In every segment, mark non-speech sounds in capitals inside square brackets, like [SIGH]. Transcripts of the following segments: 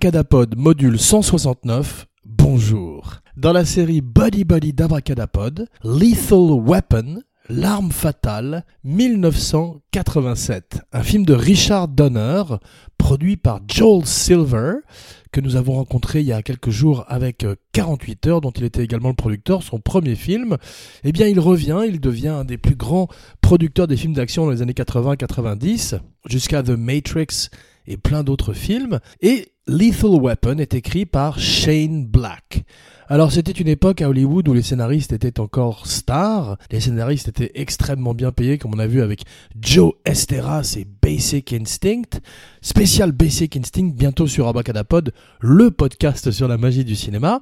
Abracadapod module 169, bonjour. Dans la série Body Body d'Abracadapod, Lethal Weapon, L'arme fatale, 1987, un film de Richard Donner, produit par Joel Silver, que nous avons rencontré il y a quelques jours avec 48 heures, dont il était également le producteur, son premier film. Eh bien, il revient, il devient un des plus grands producteurs des films d'action dans les années 80-90, jusqu'à The Matrix et plein d'autres films. Et Lethal Weapon est écrit par Shane Black. Alors c'était une époque à Hollywood où les scénaristes étaient encore stars, les scénaristes étaient extrêmement bien payés comme on a vu avec Joe Esteras et Basic Instinct, spécial Basic Instinct bientôt sur Abacadapod, le podcast sur la magie du cinéma,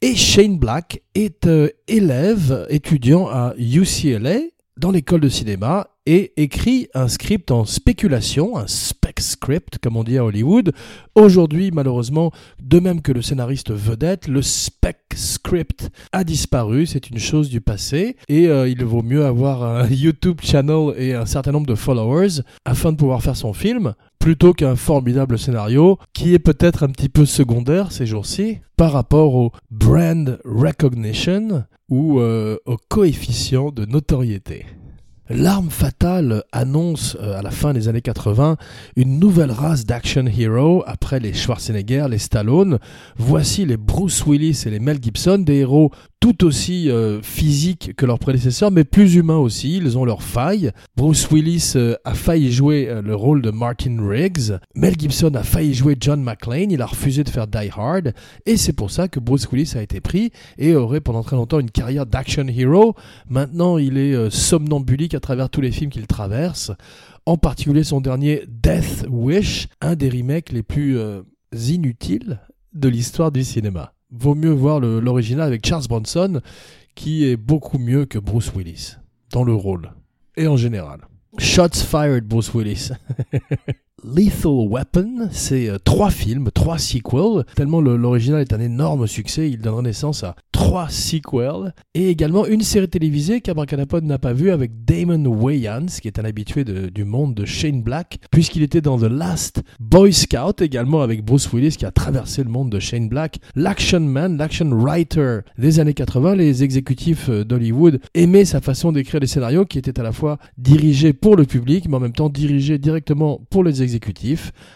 et Shane Black est euh, élève, étudiant à UCLA dans l'école de cinéma et écrit un script en spéculation, un script comme on dit à Hollywood. Aujourd'hui, malheureusement, de même que le scénariste vedette, le spec script a disparu, c'est une chose du passé et euh, il vaut mieux avoir un [LAUGHS] YouTube channel et un certain nombre de followers afin de pouvoir faire son film plutôt qu'un formidable scénario qui est peut-être un petit peu secondaire ces jours-ci par rapport au brand recognition ou euh, au coefficient de notoriété. L'arme fatale annonce euh, à la fin des années 80 une nouvelle race d'action hero après les Schwarzenegger, les Stallone. Voici les Bruce Willis et les Mel Gibson, des héros tout aussi euh, physiques que leurs prédécesseurs, mais plus humains aussi. Ils ont leurs failles. Bruce Willis euh, a failli jouer le rôle de Martin Riggs. Mel Gibson a failli jouer John McClane. Il a refusé de faire Die Hard. Et c'est pour ça que Bruce Willis a été pris et aurait pendant très longtemps une carrière d'action hero. Maintenant, il est somnambulique à travers tous les films qu'il traverse, en particulier son dernier Death Wish, un des remakes les plus euh, inutiles de l'histoire du cinéma. Vaut mieux voir l'original avec Charles Bronson, qui est beaucoup mieux que Bruce Willis, dans le rôle, et en général. Shots fired, Bruce Willis. [LAUGHS] Lethal Weapon, c'est euh, trois films, trois sequels. Tellement l'original est un énorme succès, il donnera naissance à trois sequels. Et également une série télévisée qu'Abracadapod n'a pas vue avec Damon Wayans, qui est un habitué du monde de Shane Black, puisqu'il était dans The Last Boy Scout, également avec Bruce Willis, qui a traversé le monde de Shane Black. L'action man, l'action writer des années 80, les exécutifs euh, d'Hollywood aimaient sa façon d'écrire des scénarios qui étaient à la fois dirigés pour le public, mais en même temps dirigés directement pour les exécutifs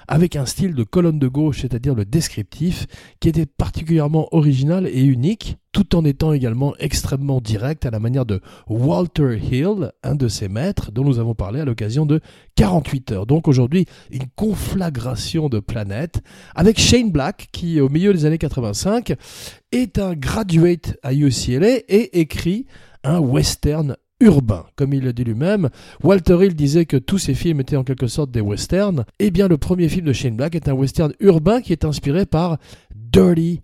avec un style de colonne de gauche, c'est-à-dire le descriptif, qui était particulièrement original et unique, tout en étant également extrêmement direct à la manière de Walter Hill, un de ses maîtres, dont nous avons parlé à l'occasion de 48 heures. Donc aujourd'hui, une conflagration de planètes, avec Shane Black, qui au milieu des années 85 est un graduate à UCLA et écrit un western urbain. Comme il le dit lui-même, Walter Hill disait que tous ses films étaient en quelque sorte des westerns. Eh bien, le premier film de Shane Black est un western urbain qui est inspiré par Dirty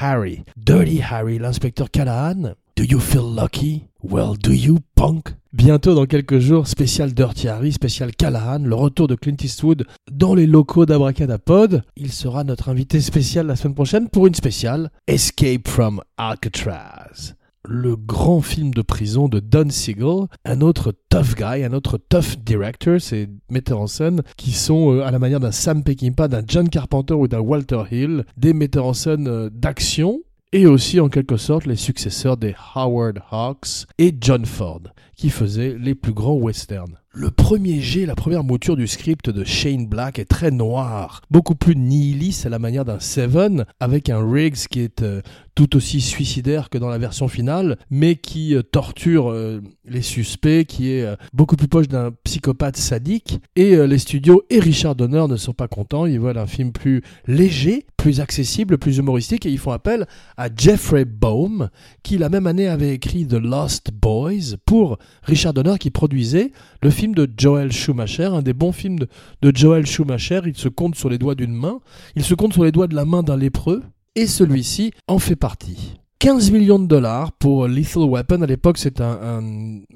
Harry. Dirty Harry, l'inspecteur Callahan. Do you feel lucky? Well, do you, punk? Bientôt, dans quelques jours, spécial Dirty Harry, spécial Callahan, le retour de Clint Eastwood dans les locaux d'Abracadapod. Il sera notre invité spécial la semaine prochaine pour une spéciale Escape from Alcatraz le grand film de prison de Don Siegel, un autre tough guy, un autre tough director, ces metteurs en scène qui sont euh, à la manière d'un Sam Peckinpah, d'un John Carpenter ou d'un Walter Hill, des metteurs en scène euh, d'action et aussi en quelque sorte les successeurs des Howard Hawks et John Ford, qui faisaient les plus grands westerns. Le premier jet, la première mouture du script de Shane Black est très noir, beaucoup plus nihiliste à la manière d'un Seven, avec un Riggs qui est euh, tout aussi suicidaire que dans la version finale, mais qui euh, torture euh, les suspects, qui est beaucoup plus proche d'un psychopathe sadique. Et les studios et Richard Donner ne sont pas contents, ils veulent un film plus léger, plus accessible, plus humoristique, et ils font appel à Jeffrey Baum, qui la même année avait écrit The Lost Boys pour Richard Donner, qui produisait le film film de Joel Schumacher, un des bons films de, Joel Schumacher. Il se compte sur les doigts d'une main, il se compte sur les doigts de la main d'un lépreux, et celui-ci en fait partie. 15 millions de dollars pour Lethal Weapon. À l'époque, c'est un,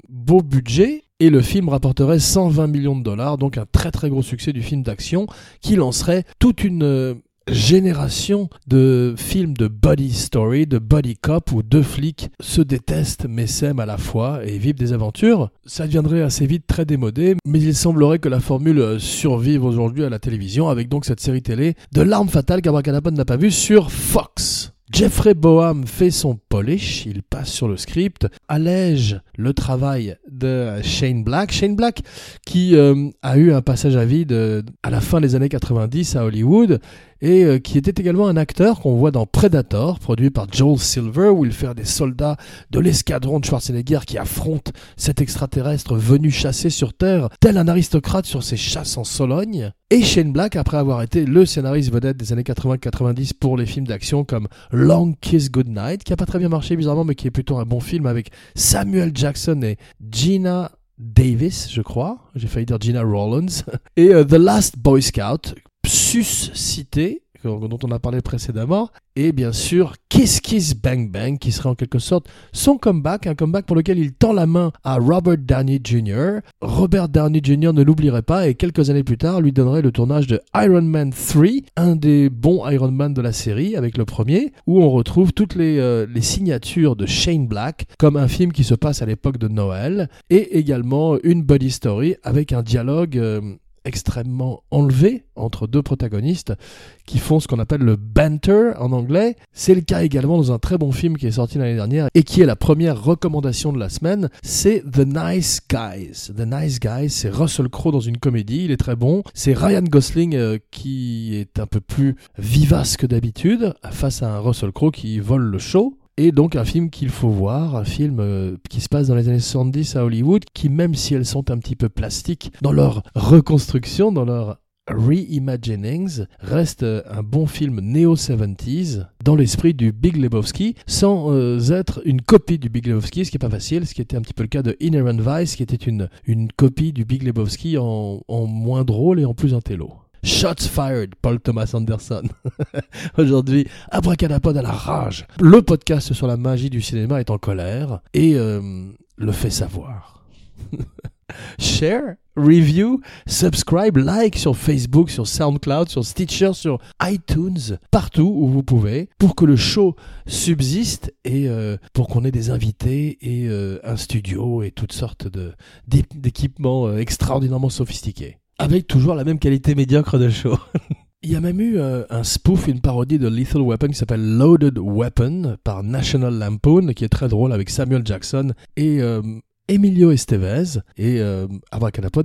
beau budget. Et le film rapporterait 120 millions de dollars, donc un très très gros succès du film d'action qui lancerait toute une génération de films de body story, de body cop où deux flics se détestent mais s'aiment à la fois et vivent des aventures. Ça deviendrait assez vite très démodé, mais il semblerait que la formule survive aujourd'hui à la télévision avec donc cette série télé de l'arme fatale qu'Abracadabra n'a pas vue sur Fox. Jeffrey Boham fait son polish, il passe sur le script, allège le travail de Shane Black. Shane Black qui euh, a eu un passage à vide à la fin des années 90 à Hollywood et euh, qui était également un acteur qu'on voit dans Predator, produit par Joel Silver, où il fait des soldats de l'escadron de Schwarzenegger qui affrontent cet extraterrestre venu chasser sur Terre, tel un aristocrate sur ses chasses en Sologne. Et Shane Black, après avoir été le scénariste vedette des années 80-90 pour les films d'action comme Long Kiss Goodnight, qui a pas très bien marché bizarrement, mais qui est plutôt un bon film avec Samuel Jackson et Gina Davis, je crois. J'ai failli dire Gina Rollins. [LAUGHS] Et euh, The Last Boy Scout, suscité dont on a parlé précédemment, et bien sûr Kiss Kiss Bang Bang, qui serait en quelque sorte son comeback, un comeback pour lequel il tend la main à Robert Downey Jr. Robert Downey Jr. ne l'oublierait pas et quelques années plus tard lui donnerait le tournage de Iron Man 3, un des bons Iron Man de la série, avec le premier, où on retrouve toutes les, euh, les signatures de Shane Black, comme un film qui se passe à l'époque de Noël, et également une body story avec un dialogue... Euh, extrêmement enlevé entre deux protagonistes qui font ce qu'on appelle le banter en anglais. C'est le cas également dans un très bon film qui est sorti l'année dernière et qui est la première recommandation de la semaine. C'est The Nice Guys. The Nice Guys, c'est Russell Crowe dans une comédie. Il est très bon. C'est Ryan Gosling euh, qui est un peu plus vivace que d'habitude face à un Russell Crowe qui vole le show. Et donc un film qu'il faut voir, un film euh, qui se passe dans les années 70 à Hollywood, qui même si elles sont un petit peu plastiques dans leur reconstruction, dans leur reimaginings, reste euh, un bon film néo-70s dans l'esprit du Big Lebowski, sans euh, être une copie du Big Lebowski, ce qui n'est pas facile, ce qui était un petit peu le cas de Inherent Vice, qui était une, une copie du Big Lebowski en, en moins drôle et en plus intello. Shots Fired, Paul Thomas Anderson. [LAUGHS] Aujourd'hui, abracadapod à la rage. Le podcast sur la magie du cinéma est en colère et euh, le fait savoir. [LAUGHS] Share, review, subscribe, like sur Facebook, sur SoundCloud, sur Stitcher, sur iTunes, partout où vous pouvez, pour que le show subsiste et euh, pour qu'on ait des invités et euh, un studio et toutes sortes d'équipements extraordinairement sophistiqués avec toujours la même qualité médiocre de show. [LAUGHS] Il y a même eu euh, un spoof, une parodie de Lethal Weapon qui s'appelle Loaded Weapon par National Lampoon, qui est très drôle avec Samuel Jackson et euh, Emilio Estevez. Et euh,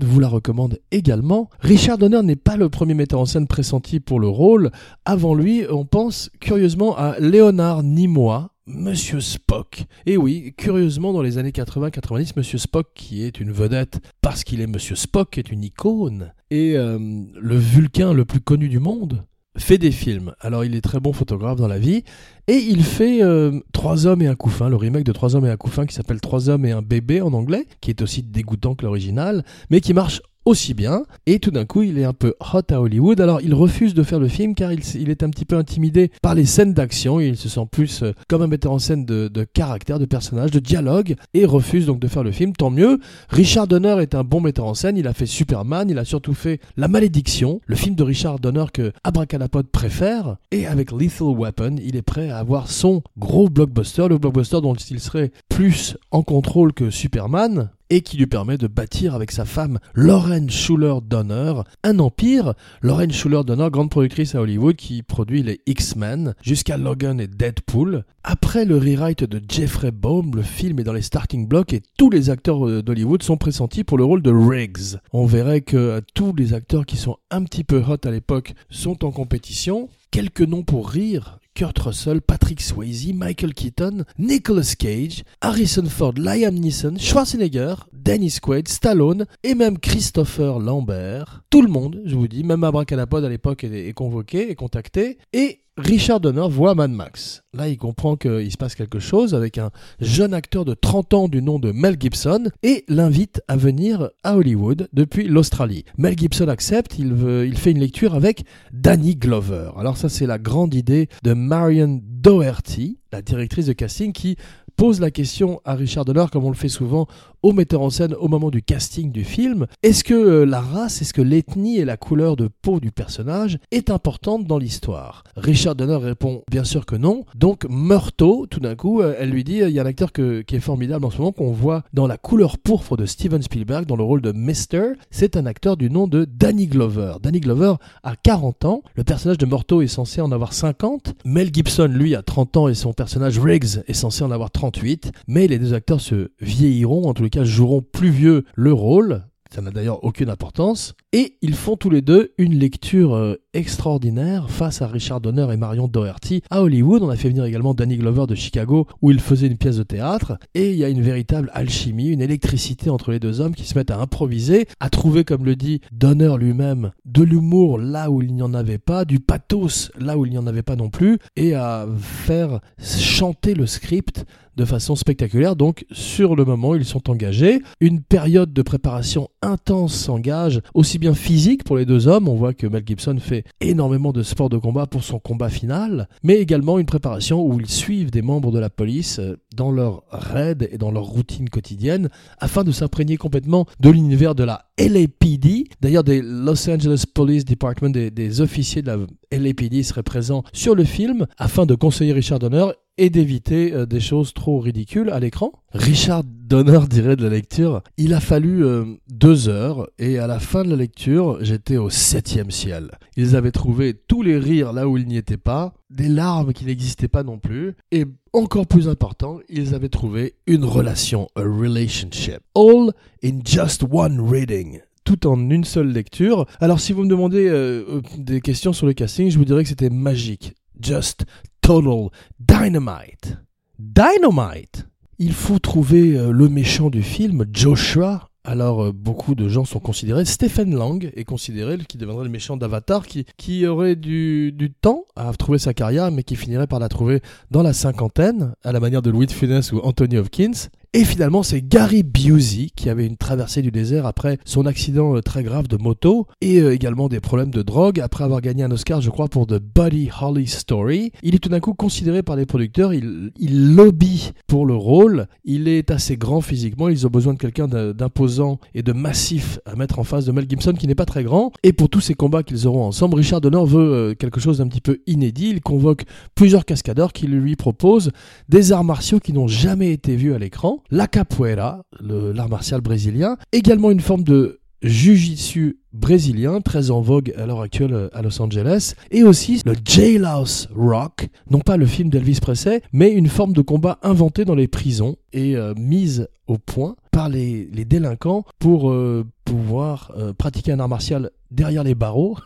vous la recommande également. Richard Donner n'est pas le premier metteur en scène pressenti pour le rôle. Avant lui, on pense curieusement à Léonard Nimoy, Monsieur Spock. Et oui, curieusement, dans les années 80-90, Monsieur Spock, qui est une vedette parce qu'il est Monsieur Spock, est une icône, et euh, le Vulcain le plus connu du monde, fait des films. Alors il est très bon photographe dans la vie, et il fait euh, Trois hommes et un couffin, le remake de Trois hommes et un couffin qui s'appelle Trois hommes et un bébé en anglais, qui est aussi dégoûtant que l'original, mais qui marche aussi bien. Et tout d'un coup, il est un peu hot à Hollywood. Alors, il refuse de faire le film car il, est un petit peu intimidé par les scènes d'action. Il se sent plus euh, comme un metteur en scène de, caractère, de personnage, de dialogue et refuse donc de faire le film. Tant mieux. Richard Donner est un bon metteur en scène. Il a fait Superman. Il a surtout fait La Malédiction, le film de Richard Donner que Abracadapod préfère. Et avec Lethal Weapon, il est prêt à avoir son gros blockbuster, le blockbuster dont il serait plus en contrôle que Superman et qui lui permet de bâtir avec sa femme Lauren Schuller Donner un empire. Lauren Schuller Donner, grande productrice à Hollywood qui produit les X-Men jusqu'à Logan et Deadpool. Après le rewrite de Jeffrey Baum, le film est dans les starting blocks et tous les acteurs euh, d'Hollywood sont pressentis pour le rôle de Riggs. On verrait que euh, tous les acteurs qui sont un petit peu hot à l'époque sont en compétition. Quelques noms pour rire. Kurt Russell, Patrick Swayze, Michael Keaton, Nicolas Cage, Harrison Ford, Liam Neeson, Schwarzenegger, Dennis Quaid, Stallone et même Christopher Lambert. Tout le monde, je vous dis, même Abracadapod à l'époque est, convoqué, est contacté. Et Richard Donner voit Mad Max. Là, il comprend qu'il se passe quelque chose avec un jeune acteur de 30 ans du nom de Mel Gibson et l'invite à venir à Hollywood depuis l'Australie. Mel Gibson accepte, il, fait une lecture avec Danny Glover. Alors ça, c'est la grande idée de Marion Doherty, la directrice de casting qui pose la question à Richard Donner, comme on le fait souvent au metteur en scène au moment du casting du film. Est-ce que euh, la race, est-ce que l'ethnie et la couleur de peau du personnage est importante dans l'histoire? Richard Donner répond bien sûr que non. Donc Murto, tout d'un coup, euh, elle lui dit, il y a un acteur qui est formidable en ce moment qu'on voit dans La couleur pourpre de Steven Spielberg dans le rôle de Mister. C'est un acteur du nom de Danny Glover. Danny Glover a 40 ans. Le personnage de Murto est censé en avoir 50. Mel Gibson, lui, a 30 ans et son personnage Riggs est censé en avoir 38. Mais les deux acteurs se vieilliront en tous les joueront plus vieux le rôle, ça n'a d'ailleurs aucune importance, et ils font tous les deux une lecture euh, extraordinaire face à Richard Donner et Marion Doherty à Hollywood. On a fait venir également Danny Glover de Chicago où il faisait une pièce de théâtre, et il y a une véritable alchimie, une électricité entre les deux hommes qui se mettent à improviser, à trouver, comme le dit Donner lui-même, de l'humour là où il n'y en avait pas, du pathos là où il n'y en avait pas non plus, et à faire chanter le script de façon spectaculaire. Donc sur le moment, ils sont engagés. Une période de préparation intense s'engage, aussi bien physique pour les deux hommes, on voit que Mel Gibson fait énormément de sport de combat pour son combat final, mais également une préparation où ils suivent des membres de la police euh, dans leur raid et dans leur routine quotidienne afin de s'imprégner complètement de l'univers de la LAPD. D'ailleurs, des Los Angeles Police Department, des officiers de la LAPD seraient présents sur le film afin de conseiller Richard Donner et d'éviter euh, des choses trop ridicules à l'écran. Richard Donner dirait de la lecture, il a fallu euh, deux heures et à la fin de la lecture, j'étais au septième ciel. Ils avaient trouvé tous les rires là où il n'y était pas, des larmes qui n'existaient pas non plus, et encore plus important, ils avaient trouvé une relation, a relationship. All in just one reading tout en une seule lecture. Alors si vous me demandez euh, des questions sur le casting, je vous dirais que c'était magique. Just Total Dynamite. Dynamite Il faut trouver euh, le méchant du film, Joshua. Alors, euh, beaucoup de gens sont considérés. Stephen Lang est considéré, qui deviendrait le méchant d'Avatar, qui, qui aurait du, du, temps à trouver sa carrière, mais qui finirait par la trouver dans la cinquantaine, à la manière de Louis de ou Anthony Hopkins. Et finalement, c'est Gary Busey qui avait une traversée du désert après son accident euh, très grave de moto et euh, également des problèmes de drogue après avoir gagné un Oscar, je crois, pour The Buddy Holly Story. Il est tout d'un coup considéré par les producteurs, il, il lobby pour le rôle, il est assez grand physiquement, ils ont besoin de quelqu'un d'imposant et de massif à mettre en face de Mel Gibson qui n'est pas très grand. Et pour tous ces combats qu'ils auront ensemble, Richard Donner veut euh, quelque chose d'un petit peu inédit. Il convoque plusieurs cascadeurs qui lui proposent des arts martiaux qui n'ont jamais été vus à l'écran la capoeira, l'art martial brésilien, également une forme de jujitsu brésilien, très en vogue à l'heure actuelle euh, à Los Angeles, et aussi le Jailhouse Rock, non pas le film d'Elvis Presley, mais une forme de combat inventé dans les prisons et euh, mise au point par les, délinquants pour euh, pouvoir pratiquer un art martial derrière les barreaux.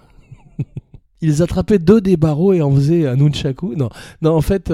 [LAUGHS] Ils attrapaient deux des barreaux et en faisaient un nunchaku. Non, non en fait,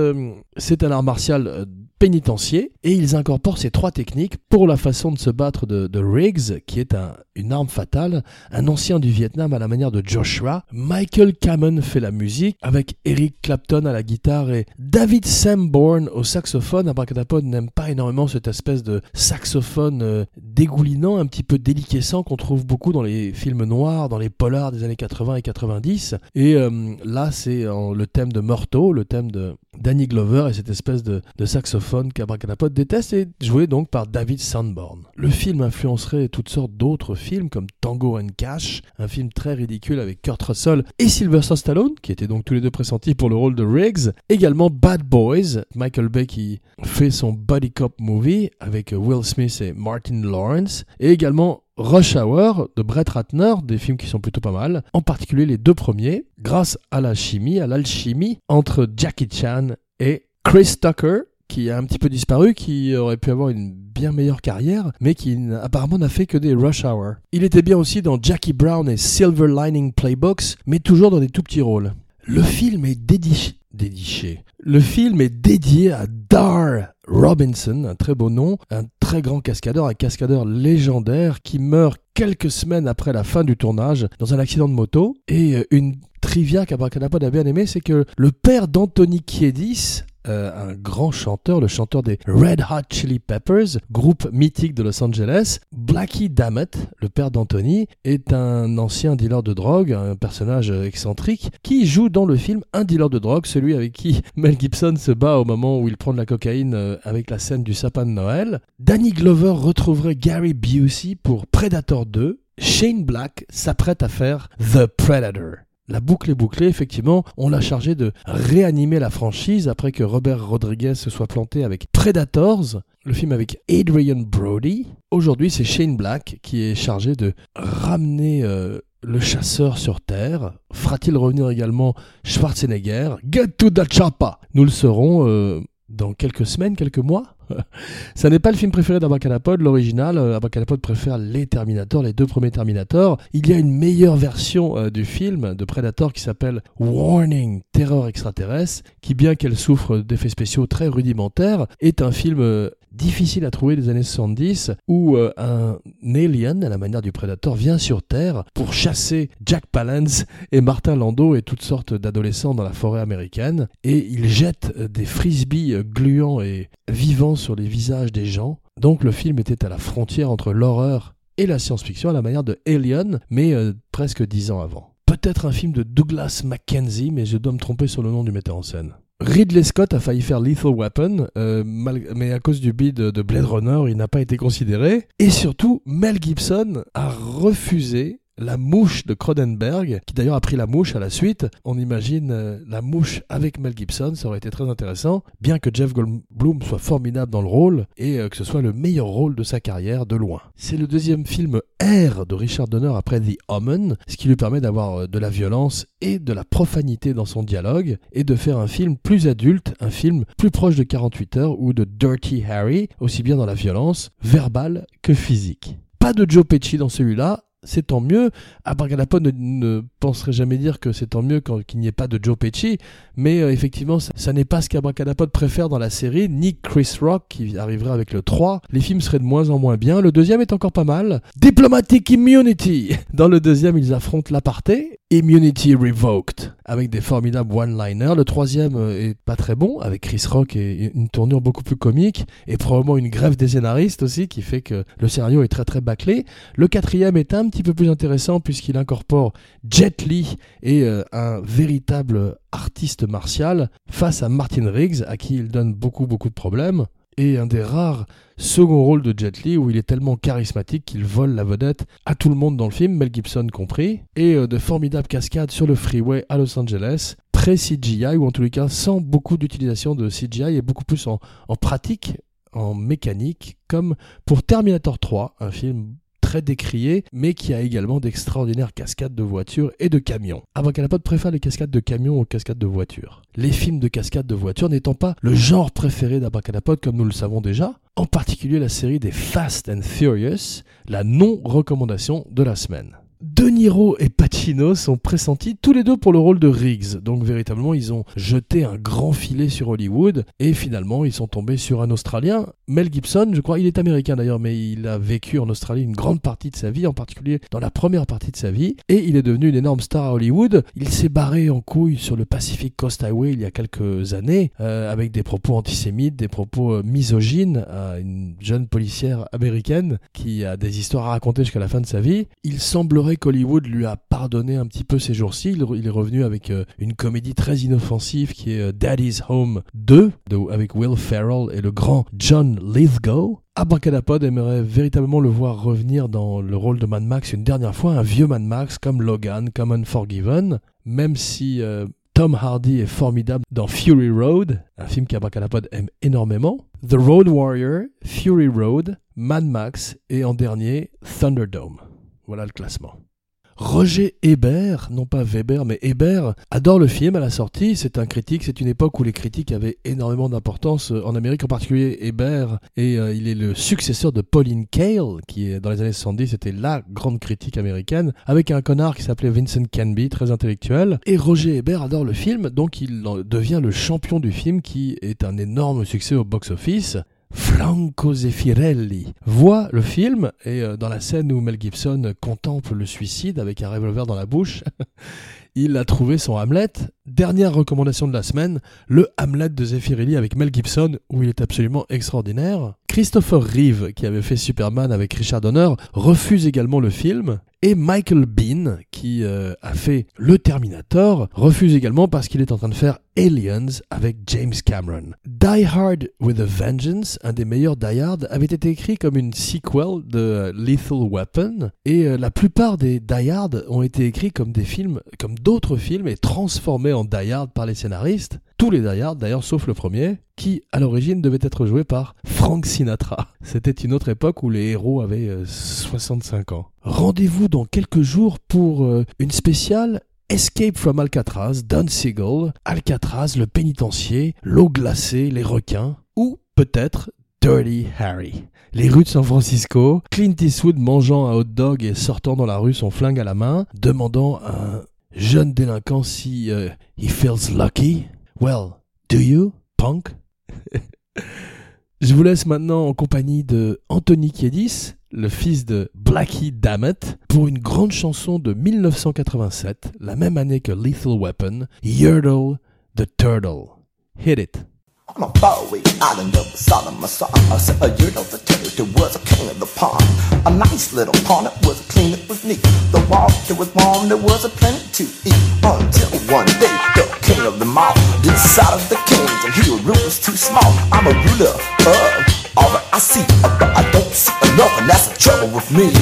c'est un art martial pénitencier et ils incorporent ces trois techniques pour la façon de se battre de, Riggs, qui est un, une arme fatale, un ancien du Vietnam à la manière de Joshua. Michael Kamen fait la musique avec Eric Clapton à la guitare et David Sanborn au saxophone. Abracadapod n'aime pas énormément cette espèce de saxophone euh, dégoulinant, un petit peu déliquescent qu'on trouve beaucoup dans les films noirs, dans les polars des années 80 et 90. Et euh, là, c'est le thème de Morto, le thème de Danny Glover et cette espèce de, de saxophone qu'Abracadapod déteste est joué donc par David Sanborn. Le film influencerait toutes sortes d'autres films comme Tango and Cash, un film très ridicule avec Kurt Russell et Sylvester Stallone, qui étaient donc tous les deux pressentis pour le rôle de Riggs. Également Bad Boys, Michael Bay qui fait son Buddy Cop movie avec Will Smith et Martin Lawrence. Et également Rush Hour de Brett Ratner, des films qui sont plutôt pas mal, en particulier les deux premiers, grâce à la chimie, à l'alchimie entre Jackie Chan et Chris Tucker, qui a un petit peu disparu, qui aurait pu avoir une bien meilleure carrière, mais qui apparemment n'a fait que des Rush Hour. Il était bien aussi dans Jackie Brown et Silver Lining Playbooks, mais toujours dans des tout petits rôles. Le film est dédiché. Dédiché. Le film est dédié à Dar Robinson, un très beau nom, un très grand cascadeur, un cascadeur légendaire qui meurt quelques semaines après la fin du tournage dans un accident de moto. Et euh, une trivia qu'Abracadapod a bien aimé, c'est que le père d'Anthony Kiedis un grand chanteur, le chanteur des Red Hot Chili Peppers, groupe mythique de Los Angeles. Blackie Dammit, le père d'Anthony, est un ancien dealer de drogue, un personnage excentrique, qui joue dans le film un dealer de drogue, celui avec qui [LAUGHS] Mel Gibson se bat au moment où il prend de la cocaïne euh, avec la scène du sapin de Noël. Danny Glover retrouverait Gary Busey pour Predator 2. Shane Black s'apprête à faire The Predator. La boucle est bouclée, effectivement, on l'a chargé de réanimer la franchise après que Robert Rodriguez se soit planté avec Predators, le film avec Adrian Brody. Aujourd'hui, c'est Shane Black qui est chargé de ramener euh, le chasseur sur Terre. Fera-t-il revenir également Schwarzenegger? Get to the chopper Nous le saurons euh, dans quelques semaines, quelques mois. [LAUGHS] Ça n'est pas le film préféré d'Abracadapod, l'original. Euh, Abracadapod préfère les Terminators, les deux premiers Terminators. Il y a une meilleure version euh, du film de Predator qui s'appelle Warning, Terreur extraterrestre, qui bien qu'elle souffre d'effets spéciaux très rudimentaires, est un film euh, difficile à trouver des années 70 où un alien, à la manière du Predator, vient sur Terre pour chasser Jack Palance et Martin Landau et toutes sortes d'adolescents dans la forêt américaine et il jette des frisbees gluants et vivants sur les visages des gens. Donc le film était à la frontière entre l'horreur et la science-fiction à la manière de Alien, mais euh, presque dix ans avant. Peut-être un film de Douglas Mackenzie, mais je dois me tromper sur le nom du metteur en scène. Ridley Scott a failli faire Lethal Weapon, euh, mais à cause du bid de Blade Runner, il n'a pas été considéré. Et surtout, Mel Gibson a refusé la mouche de Cronenberg, qui d'ailleurs a pris la mouche à la suite. On imagine euh, la mouche avec Mel Gibson, ça aurait été très intéressant, bien que Jeff Goldblum soit formidable dans le rôle et euh, que ce soit le meilleur rôle de sa carrière de loin. C'est le deuxième film R de Richard Donner après The Omen, ce qui lui permet d'avoir euh, de la violence et de la profanité dans son dialogue et de faire un film plus adulte, un film plus proche de 48 heures ou de Dirty Harry, aussi bien dans la violence verbale que physique. Pas de Joe Pesci dans celui-là, c'est tant mieux. Abracadapod ne, ne penserait jamais dire que c'est tant mieux qu'il n'y ait pas de Joe Pesci, mais euh, effectivement, ça, n'est pas ce qu'Abracadapod préfère dans la série, ni Chris Rock qui arriverait avec le 3. Les films seraient de moins en moins bien. Le deuxième est encore pas mal. Diplomatic Immunity. Dans le deuxième, ils affrontent l'aparté. Immunity Revoked, avec des formidables one-liners. Le troisième euh, est pas très bon, avec Chris Rock et une tournure beaucoup plus comique, et probablement une grève des scénaristes aussi, qui fait que le scénario est très très bâclé. Le quatrième est un petit peu plus intéressant puisqu'il incorpore Jet Li et euh, un véritable artiste martial face à Martin Riggs à qui il donne beaucoup beaucoup de problèmes et un des rares second rôles de Jet Li où il est tellement charismatique qu'il vole la vedette à tout le monde dans le film, Mel Gibson compris, et euh, de formidables cascades sur le freeway à Los Angeles, pré-CGI ou en tous les cas sans beaucoup d'utilisation de CGI et beaucoup plus en pratique en mécanique, comme pour Terminator 3, un film très décrié, mais qui a également d'extraordinaires cascades de voitures et de camions. Abracadapod préfère les cascades de camions aux cascades de voitures. Les films de cascades de voitures n'étant pas le genre préféré d'Abracadapod comme nous le savons déjà, en particulier la série des Fast and Furious, la non-recommandation de la semaine. De Niro et Pacino sont pressentis tous les deux pour le rôle de Riggs. Donc véritablement, ils ont jeté un grand filet sur Hollywood et finalement, ils sont tombés sur un Australien, Mel Gibson. Je crois, il est américain d'ailleurs, mais il a vécu en Australie une grande partie de sa vie, en particulier dans la première partie de sa vie, et il est devenu une énorme star à Hollywood. Il s'est barré en couille sur le Pacific Coast Highway il y a quelques années, euh, avec des propos antisémites, des propos euh, misogynes à une jeune policière américaine qui a des histoires à raconter jusqu'à la fin de sa vie. Il semblerait qu'Hollywood lui a pardonné un petit peu ces jours-ci. Il, est revenu avec euh, une comédie très inoffensive qui est euh, Daddy's Home 2, avec Will Ferrell et le grand John Lithgow. Abracadapod aimerait véritablement le voir revenir dans le rôle de Mad Max une dernière fois, un vieux Mad Max comme Logan, comme Unforgiven, même si euh, Tom Hardy est formidable dans Fury Road, un film qu'Abracadapod aime énormément. The Road Warrior, Fury Road, Mad Max et en dernier Thunderdome. Voilà le classement. Roger Hébert, non pas Weber, mais Hébert, adore le film à la sortie. C'est un critique, c'est une époque où les critiques avaient énormément d'importance euh, en Amérique, en particulier Hébert. Et euh, il est le successeur de Pauline Kael, qui dans les années 70 était la grande critique américaine, avec un connard qui s'appelait Vincent Canby, très intellectuel. Et Roger Hébert adore le film, donc il devient le champion du film, qui est un énorme succès au box-office. Franco Zeffirelli. Voit le film et euh, dans la scène où Mel Gibson contemple le suicide avec un revolver dans la bouche, [LAUGHS] il a trouvé son Hamlet dernière recommandation de la semaine, le Hamlet de Zeffirelli avec Mel Gibson, où il est absolument extraordinaire. Christopher Reeve, qui avait fait Superman avec Richard Donner, refuse également le film. Et Michael Bean, qui euh, a fait Le Terminator, refuse également parce qu'il est en train de faire Aliens avec James Cameron. Die Hard with a Vengeance, un des meilleurs Die Hard, avait été écrit comme une sequel de Lethal Weapon, et euh, la plupart des Die Hard ont été écrits comme des films, comme d'autres films, et transformés en Die Hard par les scénaristes. Tous les Die d'ailleurs, sauf le premier, qui à l'origine devait être joué par Frank Sinatra. [LAUGHS] C'était une autre époque où les héros avaient 65 euh, ans. Rendez-vous dans quelques jours pour euh, une spéciale Escape from Alcatraz, Don Siegel, Alcatraz, le pénitencier, l'eau glacée, les requins, ou peut-être Dirty Harry. Les rues de San Francisco, Clint Eastwood mangeant un hot dog et sortant dans la rue son flingue à la main, demandant un jeune délinquant si euh, he feels lucky. Well, do you, punk? [LAUGHS] Je vous laisse maintenant en compagnie de Anthony Kiedis, le fils de Blackie Dammit, pour une grande chanson de 1987, la même année que Lethal Weapon, Yertle the Turtle. Hit it. On a faraway island of Solomon, I said a year of the territory was a king of the pond. A nice little pond, it was clean, it was neat. The water was warm, there was a plenty to eat. Until one day, the king of the all decided the kings, and he was too small. I'm a ruler of all that I see, but I don't see enough, and that's the trouble with me.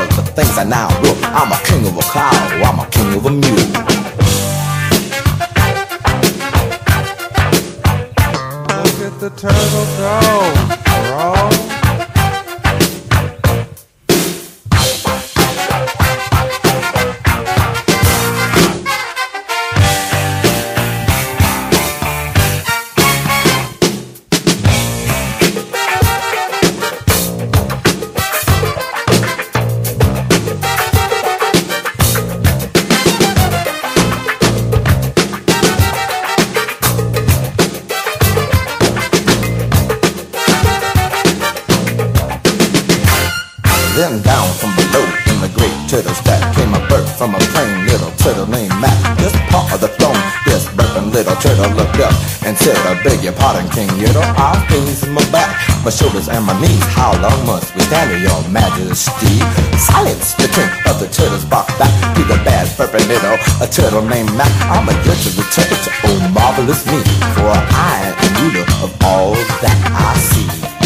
The things I now do. I'm a king of a cloud, I'm a king of a mule. King, you know I'll in my back, my shoulders and my knees. How long must we stand here, your majesty? Silence, the king of the turtles bark back to the bad purple little, a turtle named Mac. I'm a judge of the turtle, oh marvelous me, for I am ruler of all that I see.